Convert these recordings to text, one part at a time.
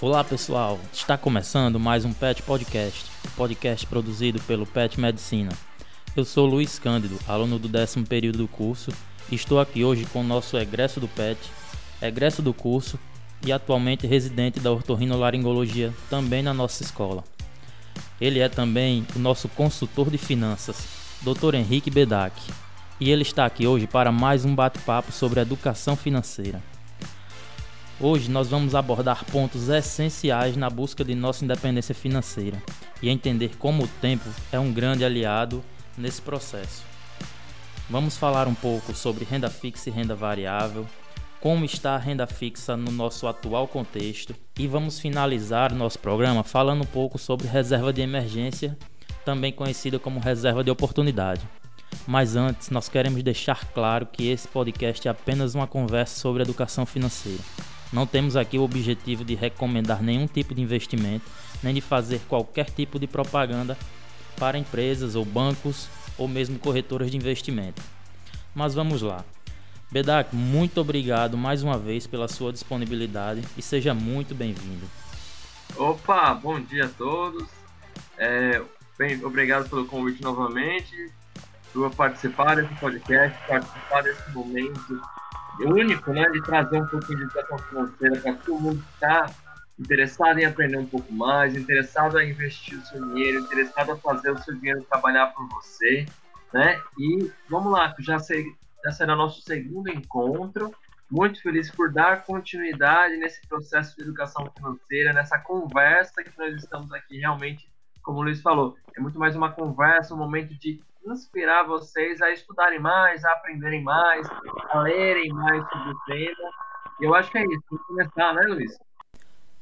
Olá pessoal, está começando mais um PET Podcast, podcast produzido pelo PET Medicina. Eu sou Luiz Cândido, aluno do décimo período do curso, e estou aqui hoje com o nosso egresso do PET, egresso do curso e atualmente residente da otorrinolaringologia também na nossa escola. Ele é também o nosso consultor de finanças, Dr. Henrique Bedak, e ele está aqui hoje para mais um bate-papo sobre educação financeira. Hoje nós vamos abordar pontos essenciais na busca de nossa independência financeira e entender como o tempo é um grande aliado nesse processo. Vamos falar um pouco sobre renda fixa e renda variável, como está a renda fixa no nosso atual contexto e vamos finalizar nosso programa falando um pouco sobre reserva de emergência, também conhecida como reserva de oportunidade. Mas antes, nós queremos deixar claro que esse podcast é apenas uma conversa sobre educação financeira. Não temos aqui o objetivo de recomendar nenhum tipo de investimento, nem de fazer qualquer tipo de propaganda para empresas ou bancos ou mesmo corretoras de investimento. Mas vamos lá. Bedak, muito obrigado mais uma vez pela sua disponibilidade e seja muito bem-vindo. Opa, bom dia a todos. É, bem, obrigado pelo convite novamente, por participar desse podcast, participar desse momento único, né, de trazer um pouco de educação financeira para todo mundo que está interessado em aprender um pouco mais, interessado em investir o seu dinheiro, interessado a fazer o seu dinheiro trabalhar por você, né? E vamos lá, já, sei, já será nosso segundo encontro. Muito feliz por dar continuidade nesse processo de educação financeira, nessa conversa que nós estamos aqui realmente, como o Luiz falou, é muito mais uma conversa, um momento de inspirar vocês a estudarem mais, a aprenderem mais, a lerem mais sobre. E eu acho que é isso. Vamos começar, né, Luiz?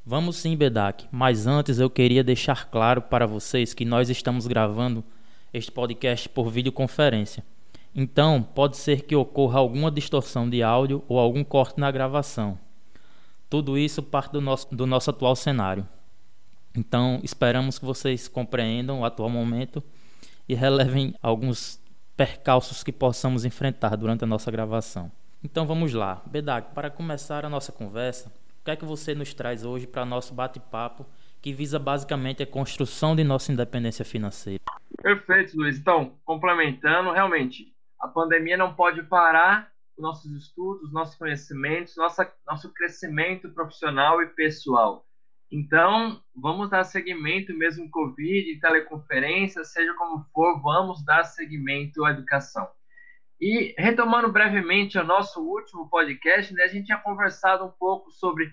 Vamos sim, Bedak. Mas antes eu queria deixar claro para vocês que nós estamos gravando este podcast por videoconferência. Então, pode ser que ocorra alguma distorção de áudio ou algum corte na gravação. Tudo isso parte do nosso, do nosso atual cenário. Então, esperamos que vocês compreendam o atual momento e relevem alguns percalços que possamos enfrentar durante a nossa gravação. Então vamos lá. Bedak, para começar a nossa conversa, o que é que você nos traz hoje para nosso bate-papo que visa basicamente a construção de nossa independência financeira? Perfeito, Luiz. Então, complementando, realmente, a pandemia não pode parar nossos estudos, nossos conhecimentos, nossa, nosso crescimento profissional e pessoal. Então, vamos dar seguimento mesmo Covid, teleconferência, seja como for, vamos dar seguimento à educação. E retomando brevemente o nosso último podcast, né, a gente tinha conversado um pouco sobre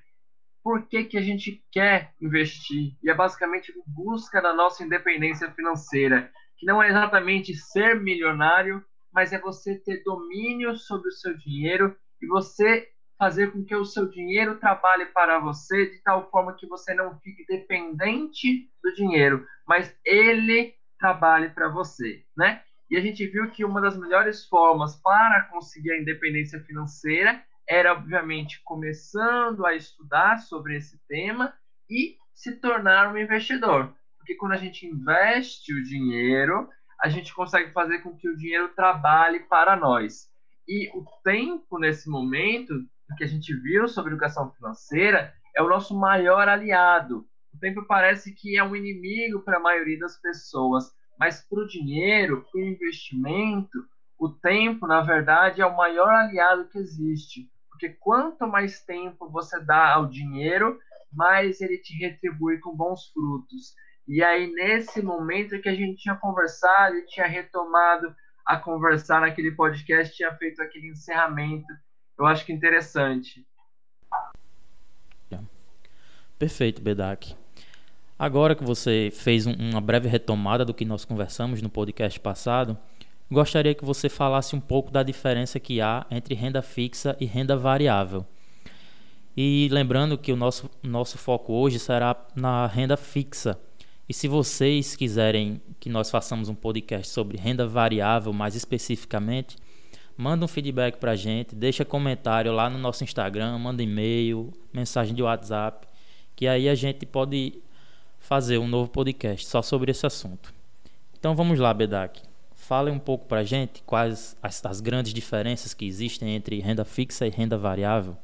por que, que a gente quer investir. E é basicamente busca da nossa independência financeira, que não é exatamente ser milionário, mas é você ter domínio sobre o seu dinheiro e você fazer com que o seu dinheiro trabalhe para você de tal forma que você não fique dependente do dinheiro, mas ele trabalhe para você, né? E a gente viu que uma das melhores formas para conseguir a independência financeira era, obviamente, começando a estudar sobre esse tema e se tornar um investidor. Porque quando a gente investe o dinheiro, a gente consegue fazer com que o dinheiro trabalhe para nós. E o tempo, nesse momento, que a gente viu sobre educação financeira é o nosso maior aliado. O tempo parece que é um inimigo para a maioria das pessoas, mas para o dinheiro, para o investimento, o tempo, na verdade, é o maior aliado que existe. Porque quanto mais tempo você dá ao dinheiro, mais ele te retribui com bons frutos. E aí, nesse momento que a gente tinha conversado e tinha retomado a conversar naquele podcast, tinha feito aquele encerramento eu acho que interessante. Perfeito, Bedak. Agora que você fez um, uma breve retomada do que nós conversamos no podcast passado, gostaria que você falasse um pouco da diferença que há entre renda fixa e renda variável. E lembrando que o nosso, nosso foco hoje será na renda fixa. E se vocês quiserem que nós façamos um podcast sobre renda variável mais especificamente, manda um feedback pra gente, deixa comentário lá no nosso Instagram, manda e-mail, mensagem de WhatsApp, que aí a gente pode fazer um novo podcast só sobre esse assunto. Então vamos lá, Bedak. Fale um pouco pra gente quais as, as grandes diferenças que existem entre renda fixa e renda variável.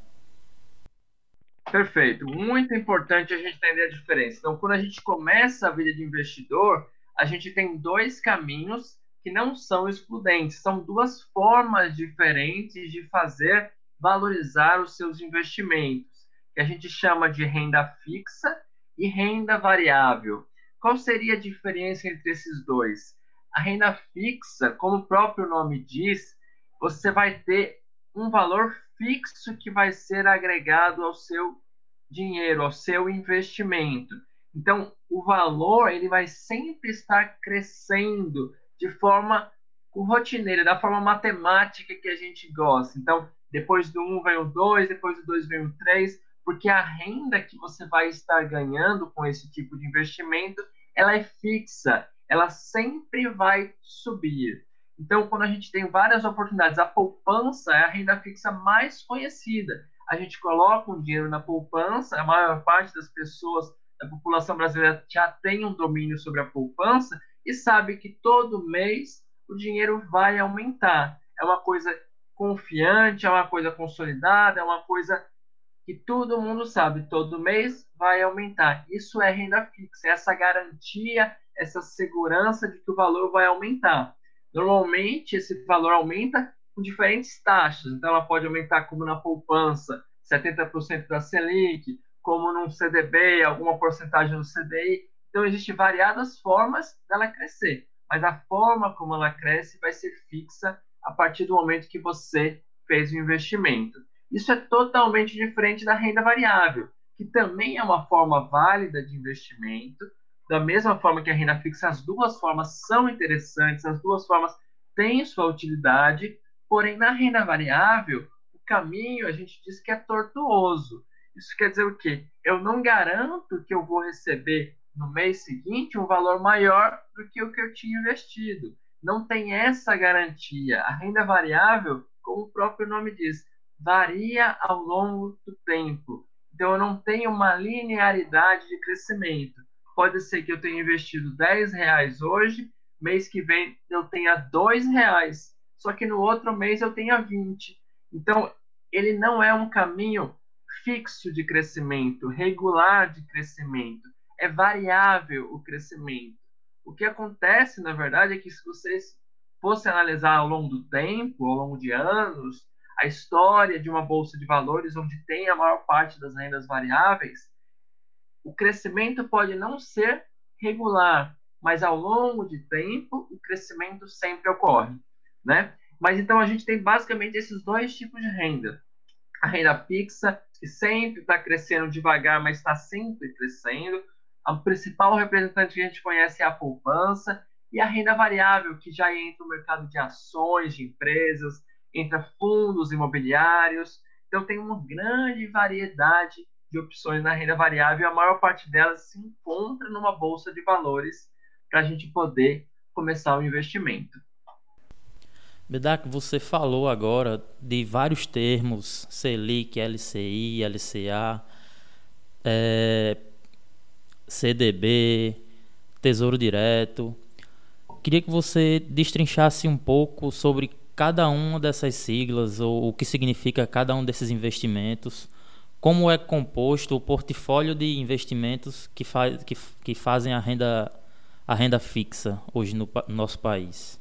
Perfeito. Muito importante a gente entender a diferença. Então, quando a gente começa a vida de investidor, a gente tem dois caminhos que não são excludentes. São duas formas diferentes de fazer valorizar os seus investimentos, que a gente chama de renda fixa e renda variável. Qual seria a diferença entre esses dois? A renda fixa, como o próprio nome diz, você vai ter um valor fixo que vai ser agregado ao seu dinheiro, ao seu investimento. Então, o valor ele vai sempre estar crescendo de forma rotineira, da forma matemática que a gente gosta. Então, depois do 1 um vem o 2, depois do 2 vem o 3, porque a renda que você vai estar ganhando com esse tipo de investimento, ela é fixa, ela sempre vai subir. Então, quando a gente tem várias oportunidades, a poupança é a renda fixa mais conhecida. A gente coloca um dinheiro na poupança, a maior parte das pessoas da população brasileira já tem um domínio sobre a poupança e sabe que todo mês o dinheiro vai aumentar. É uma coisa confiante, é uma coisa consolidada, é uma coisa que todo mundo sabe, todo mês vai aumentar. Isso é renda fixa, é essa garantia, essa segurança de que o valor vai aumentar. Normalmente, esse valor aumenta com diferentes taxas. Então, ela pode aumentar como na poupança, 70% da Selic, como num CDB, alguma porcentagem no CDI. Então, existem variadas formas dela crescer, mas a forma como ela cresce vai ser fixa a partir do momento que você fez o investimento. Isso é totalmente diferente da renda variável, que também é uma forma válida de investimento, da mesma forma que a renda fixa, as duas formas são interessantes, as duas formas têm sua utilidade, porém, na renda variável, o caminho a gente diz que é tortuoso. Isso quer dizer o quê? Eu não garanto que eu vou receber no mês seguinte um valor maior do que o que eu tinha investido. Não tem essa garantia. A renda variável, como o próprio nome diz, varia ao longo do tempo. Então, eu não tenho uma linearidade de crescimento pode ser que eu tenha investido 10 reais hoje, mês que vem eu tenha 2 reais, só que no outro mês eu tenha 20. Então, ele não é um caminho fixo de crescimento, regular de crescimento. É variável o crescimento. O que acontece, na verdade, é que se vocês fossem analisar ao longo do tempo, ao longo de anos, a história de uma bolsa de valores onde tem a maior parte das rendas variáveis, o crescimento pode não ser regular, mas ao longo de tempo o crescimento sempre ocorre, né? Mas então a gente tem basicamente esses dois tipos de renda. A renda fixa, que sempre está crescendo devagar, mas está sempre crescendo. O principal representante que a gente conhece é a poupança. E a renda variável, que já entra no mercado de ações de empresas, entra fundos imobiliários. Então tem uma grande variedade de opções na renda variável, a maior parte delas se encontra numa bolsa de valores para a gente poder começar o investimento. Bedak, você falou agora de vários termos, Selic, LCI, LCA, é, CDB, Tesouro Direto. Queria que você destrinchasse um pouco sobre cada uma dessas siglas ou o que significa cada um desses investimentos como é composto o portfólio de investimentos que, faz, que, que fazem a renda, a renda fixa hoje no, no nosso país.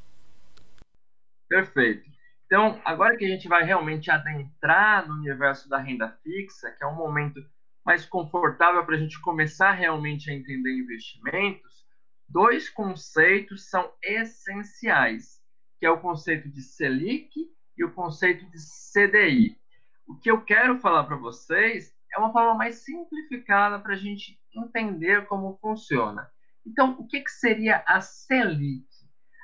Perfeito. Então, agora que a gente vai realmente adentrar no universo da renda fixa, que é um momento mais confortável para a gente começar realmente a entender investimentos, dois conceitos são essenciais, que é o conceito de Selic e o conceito de CDI. O que eu quero falar para vocês é uma forma mais simplificada para a gente entender como funciona. Então, o que, que seria a Selic?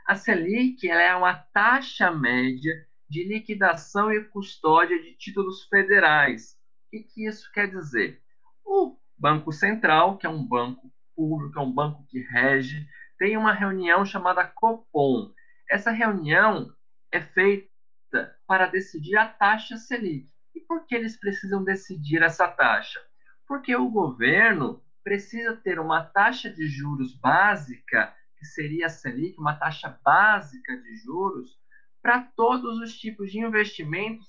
A Selic é uma taxa média de liquidação e custódia de títulos federais. O que, que isso quer dizer? O Banco Central, que é um banco público, é um banco que rege, tem uma reunião chamada Copom. Essa reunião é feita para decidir a taxa Selic. E por que eles precisam decidir essa taxa? Porque o governo precisa ter uma taxa de juros básica, que seria a Selic, uma taxa básica de juros, para todos os tipos de investimentos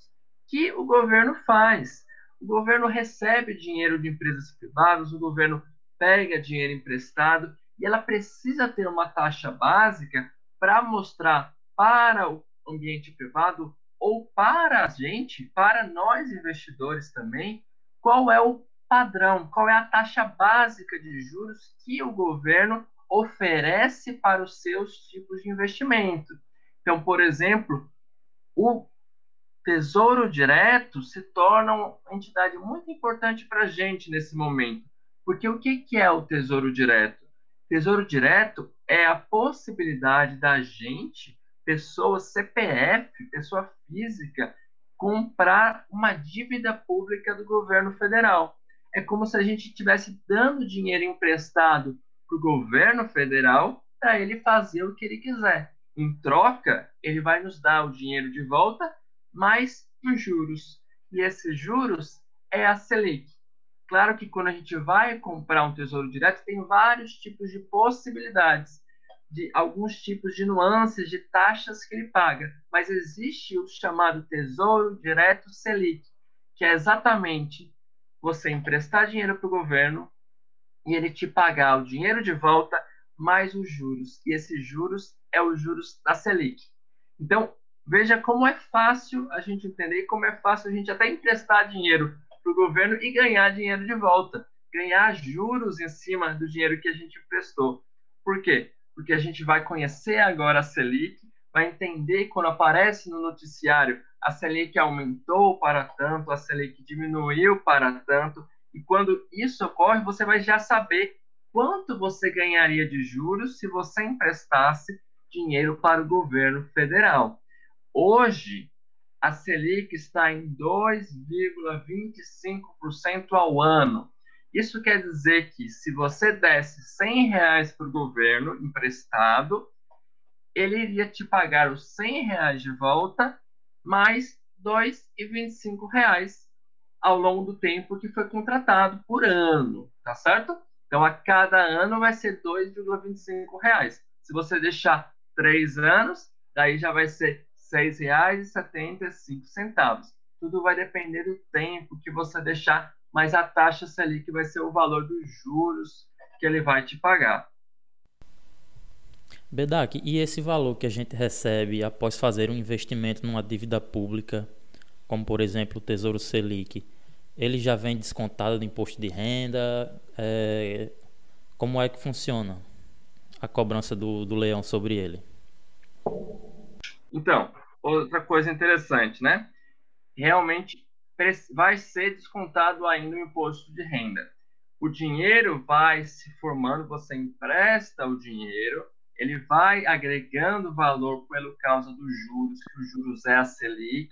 que o governo faz. O governo recebe dinheiro de empresas privadas, o governo pega dinheiro emprestado e ela precisa ter uma taxa básica para mostrar para o ambiente privado ou para a gente, para nós investidores também, qual é o padrão, qual é a taxa básica de juros que o governo oferece para os seus tipos de investimento. Então, por exemplo, o Tesouro Direto se torna uma entidade muito importante para a gente nesse momento. Porque o que é o Tesouro Direto? Tesouro Direto é a possibilidade da gente, pessoa CPF, pessoa física, comprar uma dívida pública do governo federal. É como se a gente estivesse dando dinheiro emprestado para o governo federal para ele fazer o que ele quiser. Em troca, ele vai nos dar o dinheiro de volta, mais os juros. E esses juros é a Selic. Claro que quando a gente vai comprar um tesouro direto, tem vários tipos de possibilidades, de alguns tipos de nuances de taxas que ele paga. Mas existe o chamado tesouro direto Selic, que é exatamente você emprestar dinheiro para o governo e ele te pagar o dinheiro de volta mais os juros. E esses juros é os juros da Selic. Então, veja como é fácil a gente entender, como é fácil a gente até emprestar dinheiro para o governo e ganhar dinheiro de volta, ganhar juros em cima do dinheiro que a gente emprestou. Por quê? Porque a gente vai conhecer agora a Selic, vai entender quando aparece no noticiário a Selic aumentou para tanto, a Selic diminuiu para tanto, e quando isso ocorre, você vai já saber quanto você ganharia de juros se você emprestasse dinheiro para o governo federal. Hoje, a Selic está em 2,25% ao ano. Isso quer dizer que se você desse 100 reais para o governo emprestado, ele iria te pagar os 100 reais de volta mais R$ 2,25 ao longo do tempo que foi contratado por ano, tá certo? Então, a cada ano vai ser R$ 2,25. Se você deixar três anos, daí já vai ser 6,75. Tudo vai depender do tempo que você deixar, mas a taxa Selic vai ser o valor dos juros que ele vai te pagar. Bedak, e esse valor que a gente recebe após fazer um investimento numa dívida pública, como por exemplo o Tesouro Selic, ele já vem descontado do imposto de renda? É, como é que funciona a cobrança do, do leão sobre ele? Então, outra coisa interessante, né? Realmente vai ser descontado ainda o imposto de renda. O dinheiro vai se formando, você empresta o dinheiro, ele vai agregando valor pelo causa dos juros, que os juros é a Selic,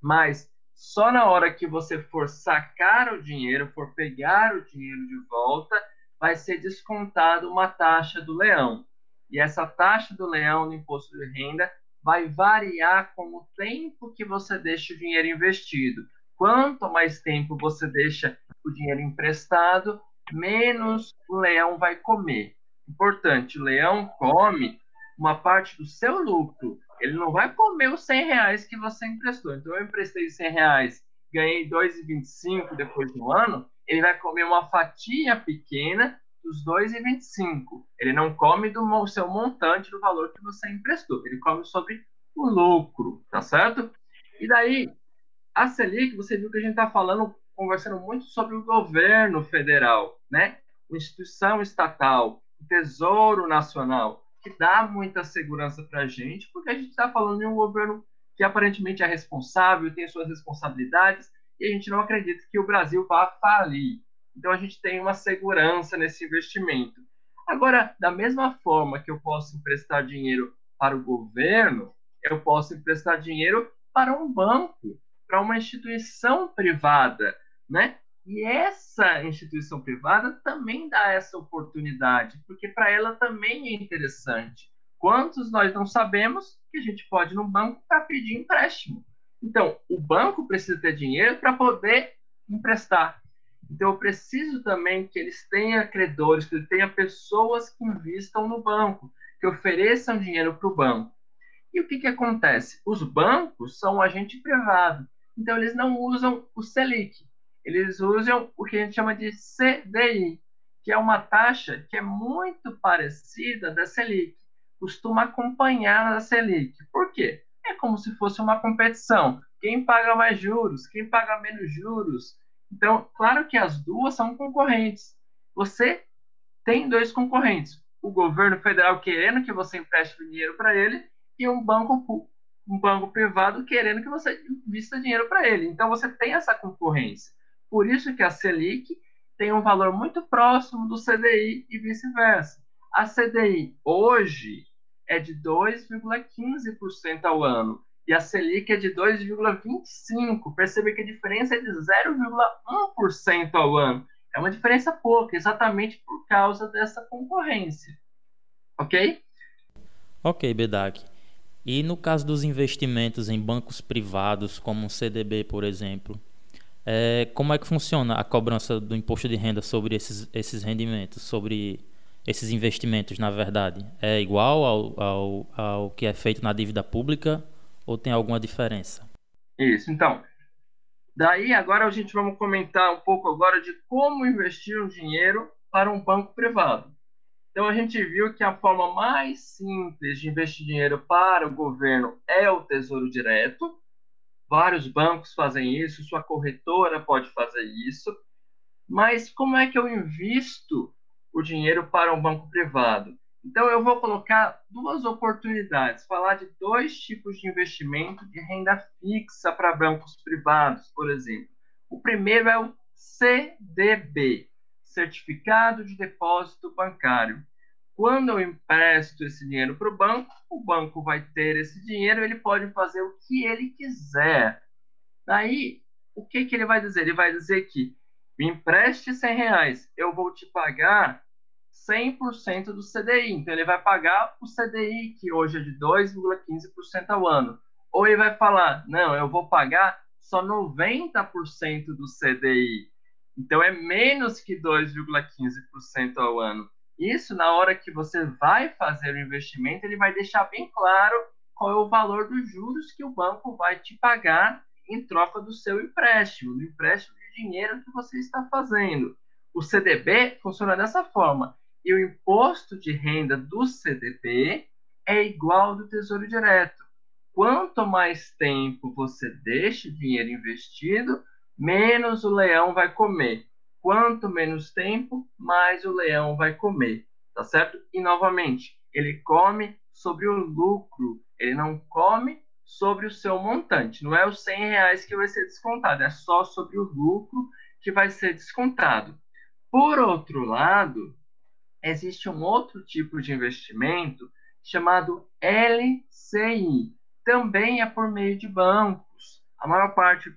mas só na hora que você for sacar o dinheiro, for pegar o dinheiro de volta, vai ser descontado uma taxa do leão. E essa taxa do leão no imposto de renda vai variar com o tempo que você deixa o dinheiro investido. Quanto mais tempo você deixa o dinheiro emprestado, menos o leão vai comer. Importante, o leão come uma parte do seu lucro. Ele não vai comer os 100 reais que você emprestou. Então, eu emprestei 100 reais, ganhei 2,25 depois do ano. Ele vai comer uma fatia pequena dos 2,25. Ele não come do seu montante do valor que você emprestou. Ele come sobre o lucro, tá certo? E daí, a Selic, você viu que a gente está falando, conversando muito sobre o governo federal, né? Instituição estatal, Tesouro Nacional que dá muita segurança para a gente, porque a gente está falando de um governo que aparentemente é responsável, tem suas responsabilidades, e a gente não acredita que o Brasil vá falir. Então a gente tem uma segurança nesse investimento. Agora, da mesma forma que eu posso emprestar dinheiro para o governo, eu posso emprestar dinheiro para um banco, para uma instituição privada, né? E essa instituição privada também dá essa oportunidade, porque para ela também é interessante. Quantos nós não sabemos que a gente pode ir no banco para pedir empréstimo? Então, o banco precisa ter dinheiro para poder emprestar. Então, eu preciso também que eles tenham credores, que ele tenha pessoas que investam no banco, que ofereçam dinheiro para o banco. E o que, que acontece? Os bancos são um agente privado, então eles não usam o Selic eles usam o que a gente chama de CDI, que é uma taxa que é muito parecida da Selic, costuma acompanhar a Selic. Por quê? É como se fosse uma competição. Quem paga mais juros, quem paga menos juros. Então, claro que as duas são concorrentes. Você tem dois concorrentes: o governo federal querendo que você empreste dinheiro para ele e um banco um banco privado querendo que você invista dinheiro para ele. Então você tem essa concorrência. Por isso que a Selic tem um valor muito próximo do CDI e vice-versa. A CDI hoje é de 2,15% ao ano e a Selic é de 2,25%. Percebe que a diferença é de 0,1% ao ano. É uma diferença pouca, exatamente por causa dessa concorrência. Ok? Ok, Bedak. E no caso dos investimentos em bancos privados, como o CDB, por exemplo, é, como é que funciona a cobrança do imposto de renda sobre esses, esses rendimentos, sobre esses investimentos, na verdade? É igual ao, ao, ao que é feito na dívida pública ou tem alguma diferença? Isso, então. Daí agora a gente vamos comentar um pouco agora de como investir o dinheiro para um banco privado. Então a gente viu que a forma mais simples de investir dinheiro para o governo é o Tesouro Direto, Vários bancos fazem isso, sua corretora pode fazer isso. Mas como é que eu invisto o dinheiro para um banco privado? Então, eu vou colocar duas oportunidades, falar de dois tipos de investimento de renda fixa para bancos privados, por exemplo. O primeiro é o CDB, Certificado de Depósito Bancário. Quando eu empresto esse dinheiro para o banco, o banco vai ter esse dinheiro, ele pode fazer o que ele quiser. Daí, o que, que ele vai dizer? Ele vai dizer que me empreste 100 reais, eu vou te pagar 100% do CDI. Então, ele vai pagar o CDI, que hoje é de 2,15% ao ano. Ou ele vai falar, não, eu vou pagar só 90% do CDI. Então, é menos que 2,15% ao ano. Isso, na hora que você vai fazer o investimento, ele vai deixar bem claro qual é o valor dos juros que o banco vai te pagar em troca do seu empréstimo, do empréstimo de dinheiro que você está fazendo. O CDB funciona dessa forma. E o imposto de renda do CDB é igual ao do Tesouro Direto. Quanto mais tempo você deixa o dinheiro investido, menos o leão vai comer. Quanto menos tempo, mais o leão vai comer, tá certo? E novamente, ele come sobre o lucro, ele não come sobre o seu montante. Não é os 100 reais que vai ser descontado, é só sobre o lucro que vai ser descontado. Por outro lado, existe um outro tipo de investimento chamado LCI. Também é por meio de bancos. A maior parte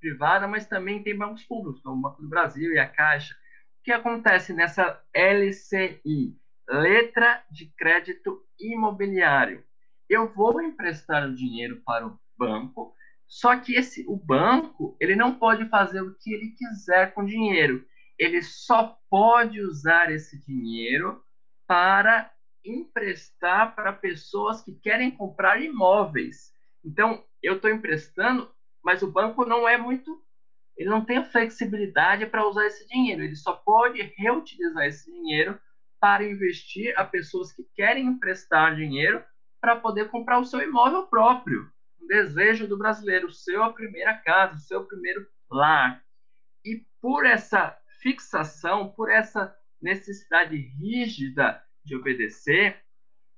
privada, mas também tem bancos públicos, como o Banco do Brasil e a Caixa. O que acontece nessa LCI? Letra de Crédito Imobiliário. Eu vou emprestar o dinheiro para o banco, só que esse, o banco ele não pode fazer o que ele quiser com o dinheiro. Ele só pode usar esse dinheiro para emprestar para pessoas que querem comprar imóveis. Então, eu estou emprestando mas o banco não é muito. Ele não tem a flexibilidade para usar esse dinheiro. Ele só pode reutilizar esse dinheiro para investir a pessoas que querem emprestar dinheiro para poder comprar o seu imóvel próprio. Um desejo do brasileiro, seu a primeira casa, o seu primeiro lar. E por essa fixação, por essa necessidade rígida de obedecer,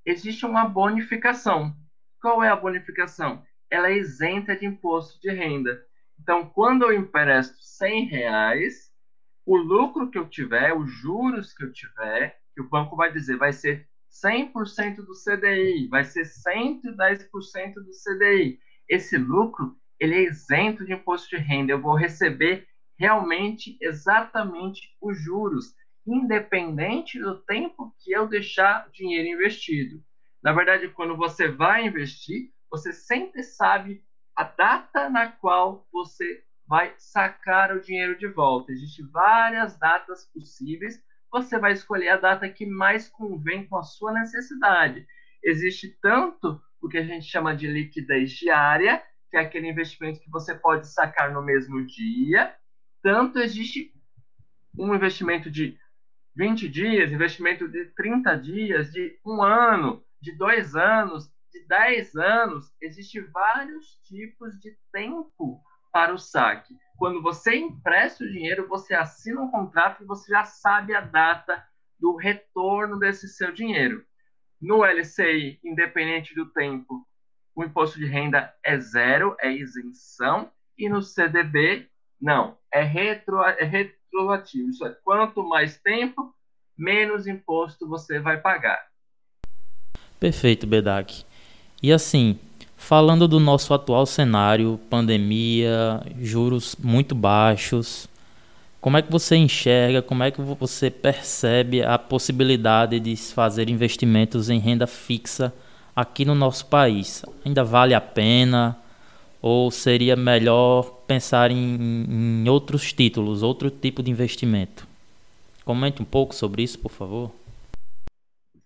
existe uma bonificação. Qual é a bonificação? ela é isenta de imposto de renda. Então, quando eu empresto 100 reais, o lucro que eu tiver, os juros que eu tiver, que o banco vai dizer, vai ser 100% do CDI, vai ser 110% do CDI. Esse lucro, ele é isento de imposto de renda. Eu vou receber realmente exatamente os juros, independente do tempo que eu deixar dinheiro investido. Na verdade, quando você vai investir, você sempre sabe a data na qual você vai sacar o dinheiro de volta. Existem várias datas possíveis. Você vai escolher a data que mais convém com a sua necessidade. Existe tanto o que a gente chama de liquidez diária, que é aquele investimento que você pode sacar no mesmo dia, tanto existe um investimento de 20 dias, investimento de 30 dias, de um ano, de dois anos, de 10 anos. Existem vários tipos de tempo para o saque. Quando você empresta o dinheiro, você assina um contrato e você já sabe a data do retorno desse seu dinheiro. No LCI, independente do tempo, o imposto de renda é zero, é isenção, e no CDB, não, é, retro, é retroativo. Isso é, quanto mais tempo, menos imposto você vai pagar. Perfeito, Bedak. E assim, falando do nosso atual cenário, pandemia, juros muito baixos, como é que você enxerga, como é que você percebe a possibilidade de se fazer investimentos em renda fixa aqui no nosso país? Ainda vale a pena? Ou seria melhor pensar em, em outros títulos, outro tipo de investimento? Comente um pouco sobre isso, por favor.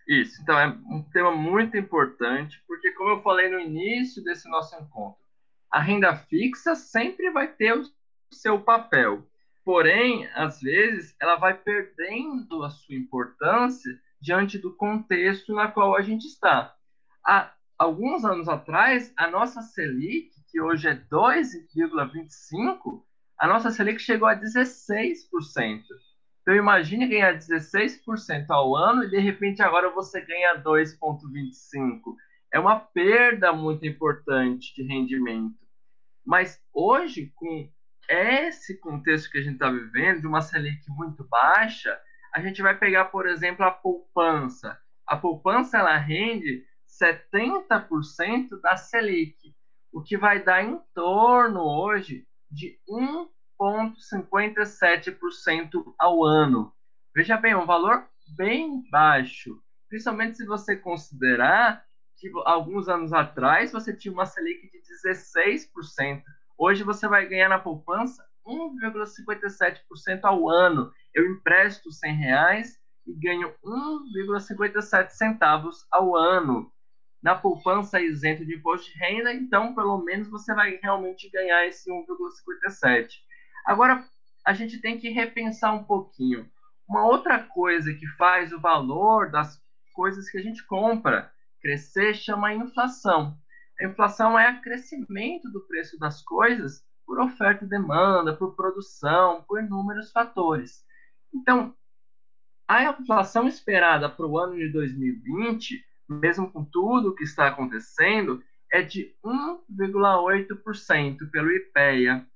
Isso, então é um tema muito importante, porque como eu falei no início desse nosso encontro, a renda fixa sempre vai ter o seu papel. Porém, às vezes, ela vai perdendo a sua importância diante do contexto na qual a gente está. Há alguns anos atrás, a nossa Selic, que hoje é 2,25, a nossa Selic chegou a 16%. Então imagine ganhar 16% ao ano e de repente agora você ganha 2,25%. É uma perda muito importante de rendimento. Mas hoje, com esse contexto que a gente está vivendo, de uma Selic muito baixa, a gente vai pegar, por exemplo, a poupança. A poupança ela rende 70% da Selic, o que vai dar em torno hoje de 1 0,57% ao ano. Veja bem, um valor bem baixo, principalmente se você considerar que alguns anos atrás você tinha uma Selic de 16%. Hoje você vai ganhar na poupança 1,57% ao ano. Eu empresto 100 reais e ganho 1,57 centavos ao ano. Na poupança isento de imposto de renda, então pelo menos você vai realmente ganhar esse 1,57. Agora, a gente tem que repensar um pouquinho. Uma outra coisa que faz o valor das coisas que a gente compra crescer chama inflação. A inflação é o crescimento do preço das coisas por oferta e demanda, por produção, por inúmeros fatores. Então, a inflação esperada para o ano de 2020, mesmo com tudo o que está acontecendo, é de 1,8% pelo IPEA,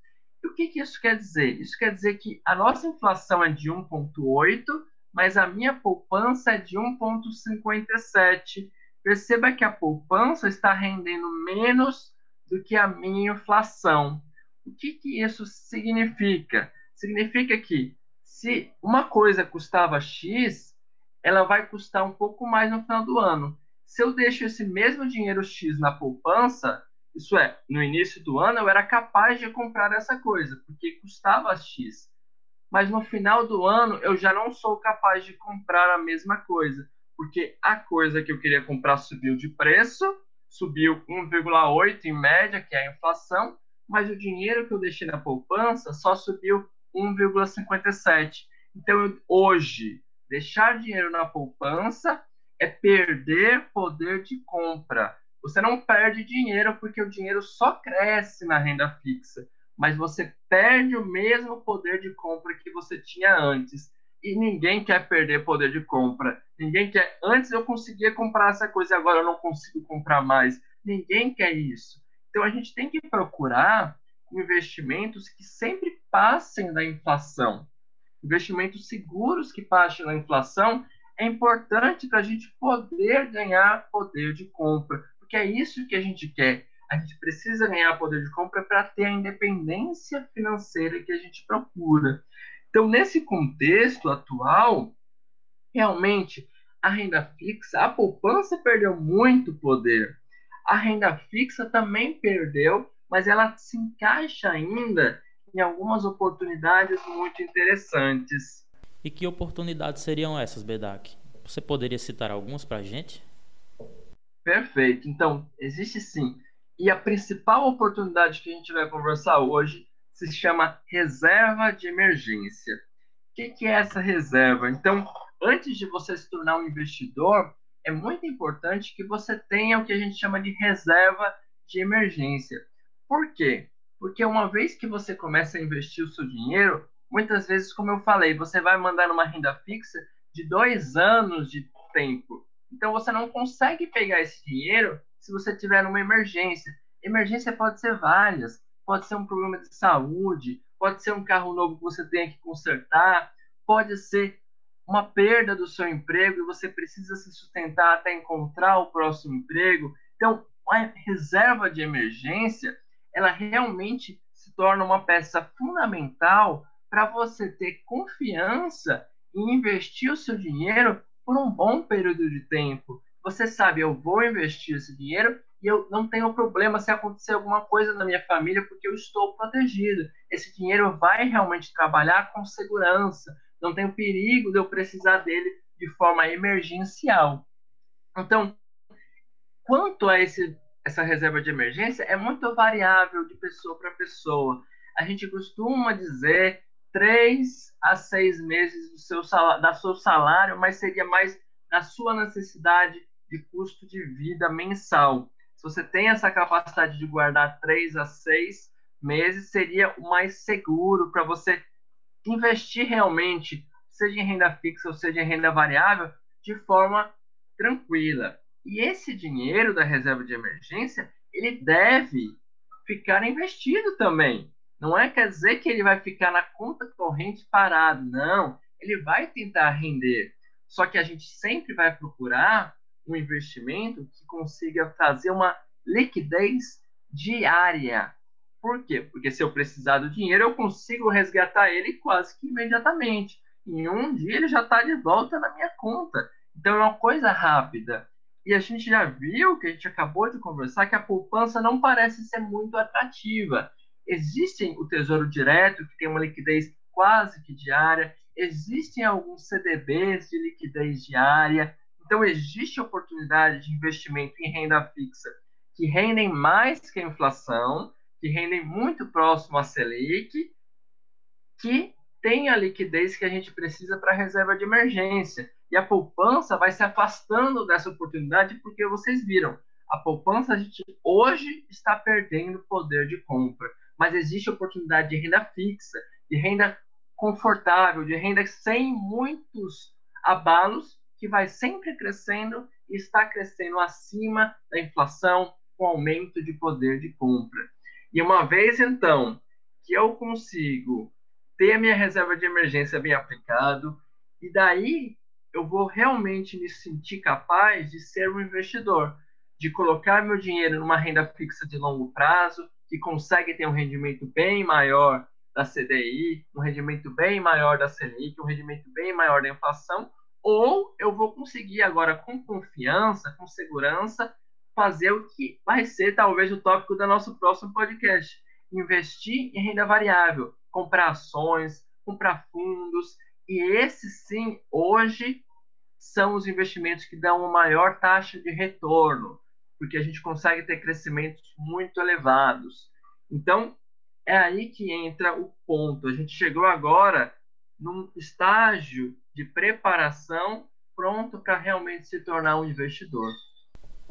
e o que, que isso quer dizer? Isso quer dizer que a nossa inflação é de 1,8, mas a minha poupança é de 1,57. Perceba que a poupança está rendendo menos do que a minha inflação. O que, que isso significa? Significa que se uma coisa custava X, ela vai custar um pouco mais no final do ano. Se eu deixo esse mesmo dinheiro X na poupança, isso é, no início do ano eu era capaz de comprar essa coisa, porque custava X. Mas no final do ano eu já não sou capaz de comprar a mesma coisa, porque a coisa que eu queria comprar subiu de preço, subiu 1,8 em média, que é a inflação, mas o dinheiro que eu deixei na poupança só subiu 1,57. Então, eu, hoje, deixar dinheiro na poupança é perder poder de compra. Você não perde dinheiro porque o dinheiro só cresce na renda fixa, mas você perde o mesmo poder de compra que você tinha antes. E ninguém quer perder poder de compra. Ninguém quer. Antes eu conseguia comprar essa coisa e agora eu não consigo comprar mais. Ninguém quer isso. Então a gente tem que procurar investimentos que sempre passem da inflação. Investimentos seguros que passem da inflação é importante para a gente poder ganhar poder de compra porque é isso que a gente quer. A gente precisa ganhar poder de compra para ter a independência financeira que a gente procura. Então, nesse contexto atual, realmente a renda fixa, a poupança perdeu muito poder. A renda fixa também perdeu, mas ela se encaixa ainda em algumas oportunidades muito interessantes. E que oportunidades seriam essas, Bedak? Você poderia citar algumas para a gente? Perfeito. Então, existe sim. E a principal oportunidade que a gente vai conversar hoje se chama reserva de emergência. O que, que é essa reserva? Então, antes de você se tornar um investidor, é muito importante que você tenha o que a gente chama de reserva de emergência. Por quê? Porque uma vez que você começa a investir o seu dinheiro, muitas vezes, como eu falei, você vai mandar numa renda fixa de dois anos de tempo. Então você não consegue pegar esse dinheiro se você tiver uma emergência. Emergência pode ser várias, pode ser um problema de saúde, pode ser um carro novo que você tenha que consertar, pode ser uma perda do seu emprego e você precisa se sustentar até encontrar o próximo emprego. Então, a reserva de emergência, ela realmente se torna uma peça fundamental para você ter confiança em investir o seu dinheiro por um bom período de tempo. Você sabe, eu vou investir esse dinheiro e eu não tenho problema se acontecer alguma coisa na minha família, porque eu estou protegido. Esse dinheiro vai realmente trabalhar com segurança, não tem perigo de eu precisar dele de forma emergencial. Então, quanto a esse, essa reserva de emergência, é muito variável de pessoa para pessoa. A gente costuma dizer três a seis meses do seu salário, da seu salário, mas seria mais na sua necessidade de custo de vida mensal. Se você tem essa capacidade de guardar três a seis meses, seria o mais seguro para você investir realmente, seja em renda fixa ou seja em renda variável, de forma tranquila. E esse dinheiro da reserva de emergência, ele deve ficar investido também. Não é quer dizer que ele vai ficar na conta corrente parado, não. Ele vai tentar render. Só que a gente sempre vai procurar um investimento que consiga trazer uma liquidez diária. Por quê? Porque se eu precisar do dinheiro, eu consigo resgatar ele quase que imediatamente. Em um dia ele já está de volta na minha conta. Então é uma coisa rápida. E a gente já viu, que a gente acabou de conversar, que a poupança não parece ser muito atrativa. Existem o Tesouro Direto, que tem uma liquidez quase que diária, existem alguns CDBs de liquidez diária, então, existe oportunidade de investimento em renda fixa que rendem mais que a inflação, que rendem muito próximo à Selic, que tem a liquidez que a gente precisa para a reserva de emergência. E a poupança vai se afastando dessa oportunidade porque vocês viram, a poupança a gente hoje está perdendo poder de compra, mas existe oportunidade de renda fixa, de renda confortável, de renda sem muitos abalos que vai sempre crescendo e está crescendo acima da inflação com aumento de poder de compra. E uma vez então que eu consigo ter a minha reserva de emergência bem aplicado e daí eu vou realmente me sentir capaz de ser um investidor, de colocar meu dinheiro numa renda fixa de longo prazo, que consegue ter um rendimento bem maior da CDI, um rendimento bem maior da Selic, um rendimento bem maior da inflação, ou eu vou conseguir agora com confiança, com segurança, fazer o que vai ser talvez o tópico do nosso próximo podcast: investir em renda variável, comprar ações, comprar fundos, e esses sim, hoje são os investimentos que dão uma maior taxa de retorno, porque a gente consegue ter crescimentos muito elevados. Então, é aí que entra o ponto. A gente chegou agora num estágio de preparação pronto para realmente se tornar um investidor.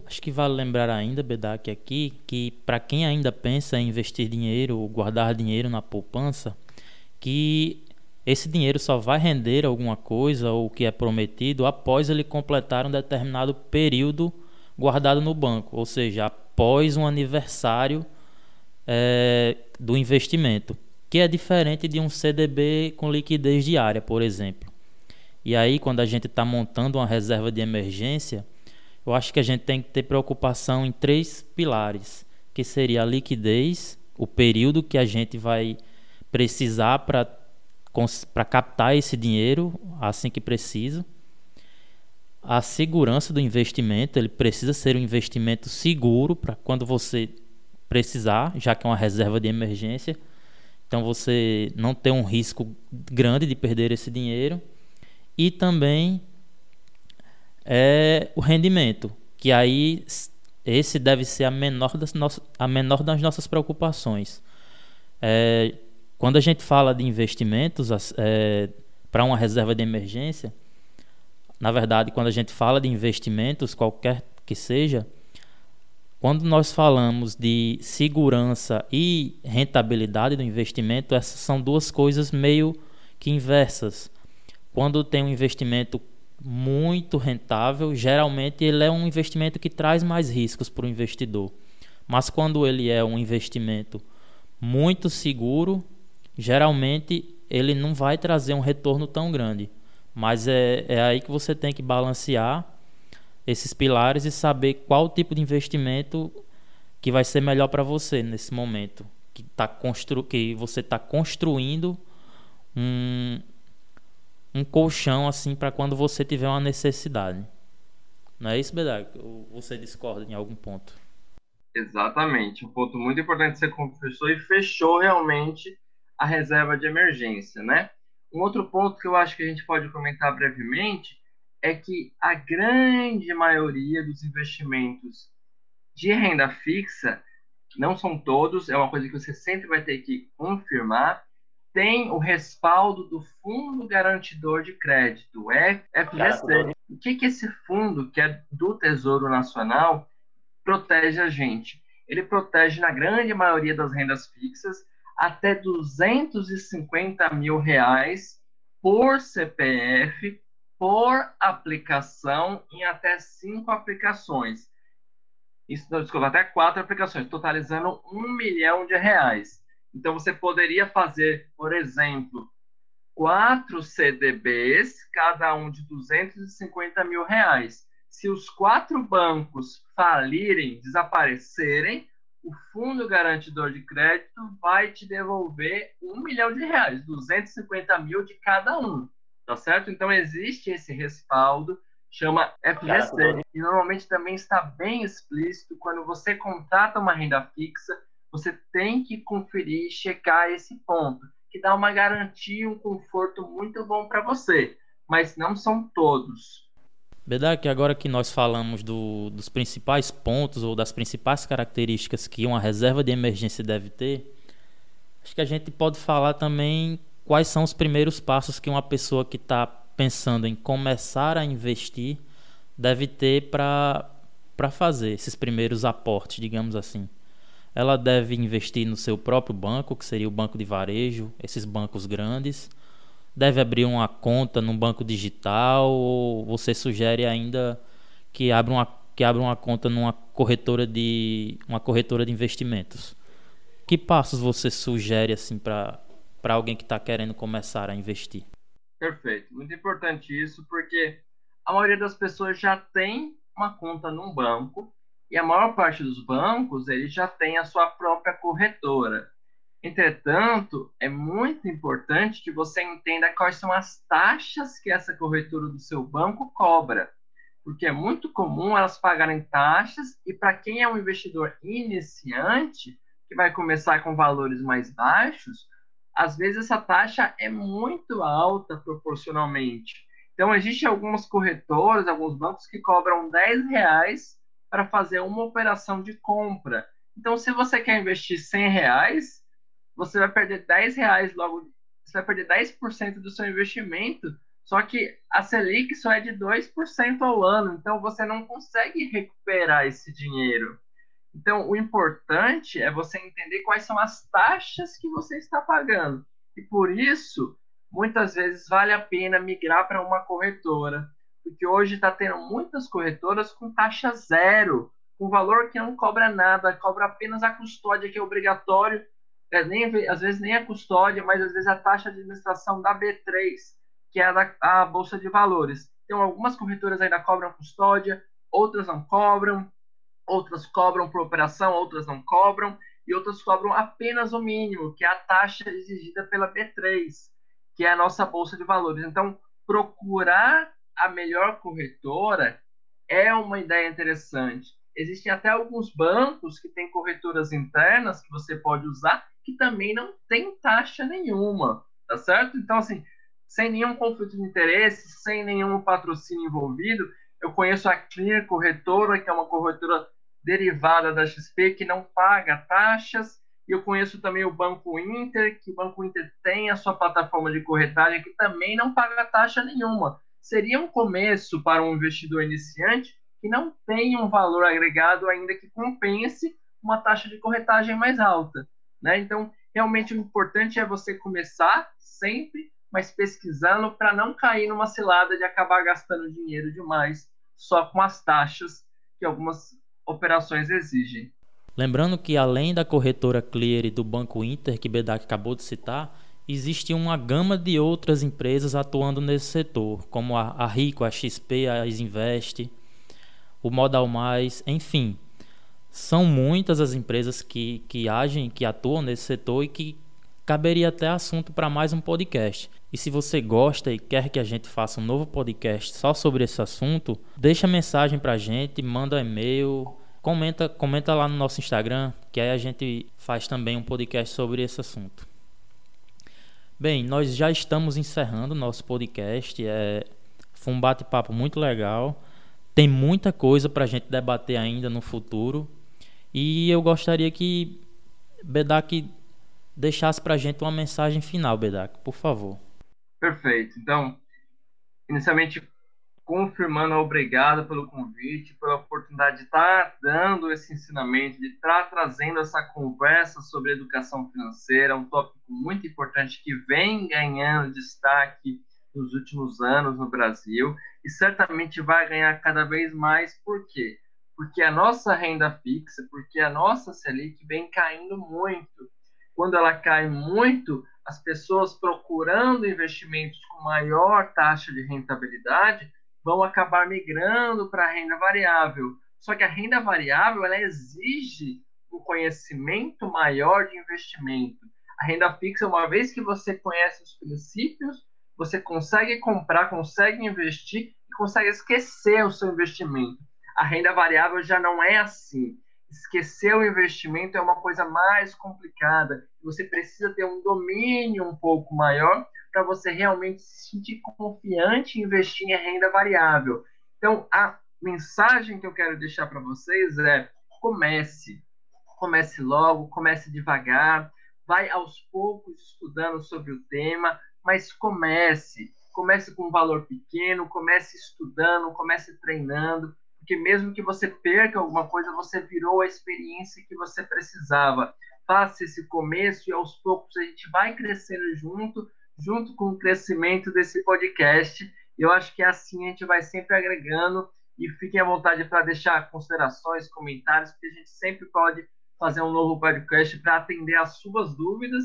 Acho que vale lembrar ainda, Bedak, aqui, que para quem ainda pensa em investir dinheiro ou guardar dinheiro na poupança, que esse dinheiro só vai render alguma coisa ou o que é prometido após ele completar um determinado período guardado no banco, ou seja, após um aniversário é, do investimento, que é diferente de um CDB com liquidez diária, por exemplo. E aí, quando a gente está montando uma reserva de emergência, eu acho que a gente tem que ter preocupação em três pilares, que seria a liquidez, o período que a gente vai precisar para captar esse dinheiro assim que precisa. A segurança do investimento, ele precisa ser um investimento seguro para quando você precisar, já que é uma reserva de emergência. Então você não tem um risco grande de perder esse dinheiro e também é, o rendimento, que aí esse deve ser a menor das, nossas, a menor das nossas preocupações. É, quando a gente fala de investimentos é, para uma reserva de emergência, na verdade, quando a gente fala de investimentos, qualquer que seja, quando nós falamos de segurança e rentabilidade do investimento, essas são duas coisas meio que inversas. Quando tem um investimento muito rentável, geralmente ele é um investimento que traz mais riscos para o investidor. Mas quando ele é um investimento muito seguro, geralmente ele não vai trazer um retorno tão grande. Mas é, é aí que você tem que balancear esses pilares e saber qual tipo de investimento que vai ser melhor para você nesse momento. Que, tá constru que você está construindo um, um colchão assim para quando você tiver uma necessidade. Não é isso, Bedag? Ou você discorda em algum ponto? Exatamente. Um ponto muito importante você confessou e fechou realmente a reserva de emergência, né? Um outro ponto que eu acho que a gente pode comentar brevemente é que a grande maioria dos investimentos de renda fixa, não são todos, é uma coisa que você sempre vai ter que confirmar, tem o respaldo do Fundo Garantidor de Crédito, o FGC. O que, que esse fundo, que é do Tesouro Nacional, protege a gente? Ele protege, na grande maioria das rendas fixas, até 250 mil reais por CPF, por aplicação, em até cinco aplicações. Isso, não, desculpa, até quatro aplicações, totalizando um milhão de reais. Então, você poderia fazer, por exemplo, quatro CDBs, cada um de 250 mil reais. Se os quatro bancos falirem, desaparecerem, o fundo garantidor de crédito vai te devolver um milhão de reais, 250 mil de cada um, tá certo? Então existe esse respaldo, chama FGC, e normalmente também está bem explícito quando você contrata uma renda fixa, você tem que conferir e checar esse ponto, que dá uma garantia, um conforto muito bom para você, mas não são todos. Bedak, agora que nós falamos do, dos principais pontos ou das principais características que uma reserva de emergência deve ter, acho que a gente pode falar também quais são os primeiros passos que uma pessoa que está pensando em começar a investir deve ter para fazer esses primeiros aportes, digamos assim. Ela deve investir no seu próprio banco, que seria o banco de varejo, esses bancos grandes deve abrir uma conta num banco digital ou você sugere ainda que abra uma, que abra uma conta numa corretora de uma corretora de investimentos? Que passos você sugere assim para alguém que está querendo começar a investir? Perfeito, muito importante isso porque a maioria das pessoas já tem uma conta num banco e a maior parte dos bancos eles já tem a sua própria corretora. Entretanto, é muito importante que você entenda quais são as taxas que essa corretora do seu banco cobra, porque é muito comum elas pagarem taxas e para quem é um investidor iniciante, que vai começar com valores mais baixos, às vezes essa taxa é muito alta proporcionalmente. Então, existem algumas corretoras, alguns bancos que cobram 10 reais para fazer uma operação de compra. Então, se você quer investir 100 reais, você vai perder 10 reais logo, você vai perder 10% do seu investimento, só que a Selic só é de 2% ao ano, então você não consegue recuperar esse dinheiro. Então, o importante é você entender quais são as taxas que você está pagando. E por isso, muitas vezes vale a pena migrar para uma corretora, porque hoje está tendo muitas corretoras com taxa zero, com valor que não cobra nada, cobra apenas a custódia que é obrigatório é, nem, às vezes nem a custódia, mas às vezes a taxa de administração da B3, que é a, a Bolsa de Valores. Então, algumas corretoras ainda cobram custódia, outras não cobram, outras cobram por operação, outras não cobram, e outras cobram apenas o mínimo, que é a taxa exigida pela B3, que é a nossa Bolsa de Valores. Então, procurar a melhor corretora é uma ideia interessante. Existem até alguns bancos que têm corretoras internas que você pode usar que também não tem taxa nenhuma, tá certo? Então, assim, sem nenhum conflito de interesse, sem nenhum patrocínio envolvido, eu conheço a Clear Corretora, que é uma corretora derivada da XP, que não paga taxas E eu conheço também o Banco Inter, que o Banco Inter tem a sua plataforma de corretagem que também não paga taxa nenhuma. Seria um começo para um investidor iniciante que não tem um valor agregado ainda que compense uma taxa de corretagem mais alta. Né? Então, realmente o importante é você começar sempre, mas pesquisando para não cair numa cilada de acabar gastando dinheiro demais só com as taxas que algumas operações exigem. Lembrando que além da corretora Clear e do Banco Inter, que Bedak acabou de citar, existe uma gama de outras empresas atuando nesse setor, como a, Rico, a XP, a Isinvest, o Modal Mais, enfim. São muitas as empresas que, que agem, que atuam nesse setor e que caberia até assunto para mais um podcast. E se você gosta e quer que a gente faça um novo podcast só sobre esse assunto, deixa mensagem para a gente, manda e-mail, Comenta, comenta lá no nosso Instagram, que aí a gente faz também um podcast sobre esse assunto. Bem, nós já estamos encerrando nosso podcast. É, foi um bate-papo muito legal. Tem muita coisa para a gente debater ainda no futuro. E eu gostaria que Bedak deixasse para a gente uma mensagem final, Bedak, por favor. Perfeito. Então, inicialmente confirmando obrigado pelo convite, pela oportunidade de estar dando esse ensinamento, de estar trazendo essa conversa sobre educação financeira, um tópico muito importante que vem ganhando destaque nos últimos anos no Brasil e certamente vai ganhar cada vez mais. Por quê? Porque a nossa renda fixa, porque a nossa Selic vem caindo muito. Quando ela cai muito, as pessoas procurando investimentos com maior taxa de rentabilidade vão acabar migrando para a renda variável. Só que a renda variável ela exige um conhecimento maior de investimento. A renda fixa, uma vez que você conhece os princípios, você consegue comprar, consegue investir e consegue esquecer o seu investimento. A renda variável já não é assim. Esquecer o investimento é uma coisa mais complicada. Você precisa ter um domínio um pouco maior para você realmente se sentir confiante em investir em renda variável. Então, a mensagem que eu quero deixar para vocês é: comece. Comece logo, comece devagar, vai aos poucos estudando sobre o tema, mas comece. Comece com um valor pequeno, comece estudando, comece treinando, porque mesmo que você perca alguma coisa, você virou a experiência que você precisava. Faça esse começo e aos poucos a gente vai crescendo junto junto com o crescimento desse podcast. Eu acho que assim a gente vai sempre agregando e fiquem à vontade para deixar considerações, comentários, porque a gente sempre pode fazer um novo podcast para atender as suas dúvidas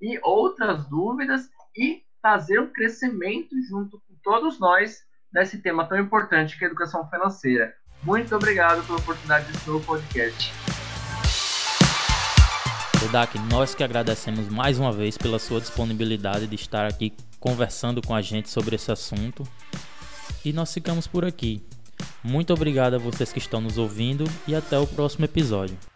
e outras dúvidas e fazer o um crescimento junto com todos nós nesse tema tão importante que é a educação financeira. Muito obrigado pela oportunidade desse novo podcast. Kodak, nós que agradecemos mais uma vez pela sua disponibilidade de estar aqui conversando com a gente sobre esse assunto. E nós ficamos por aqui. Muito obrigado a vocês que estão nos ouvindo e até o próximo episódio.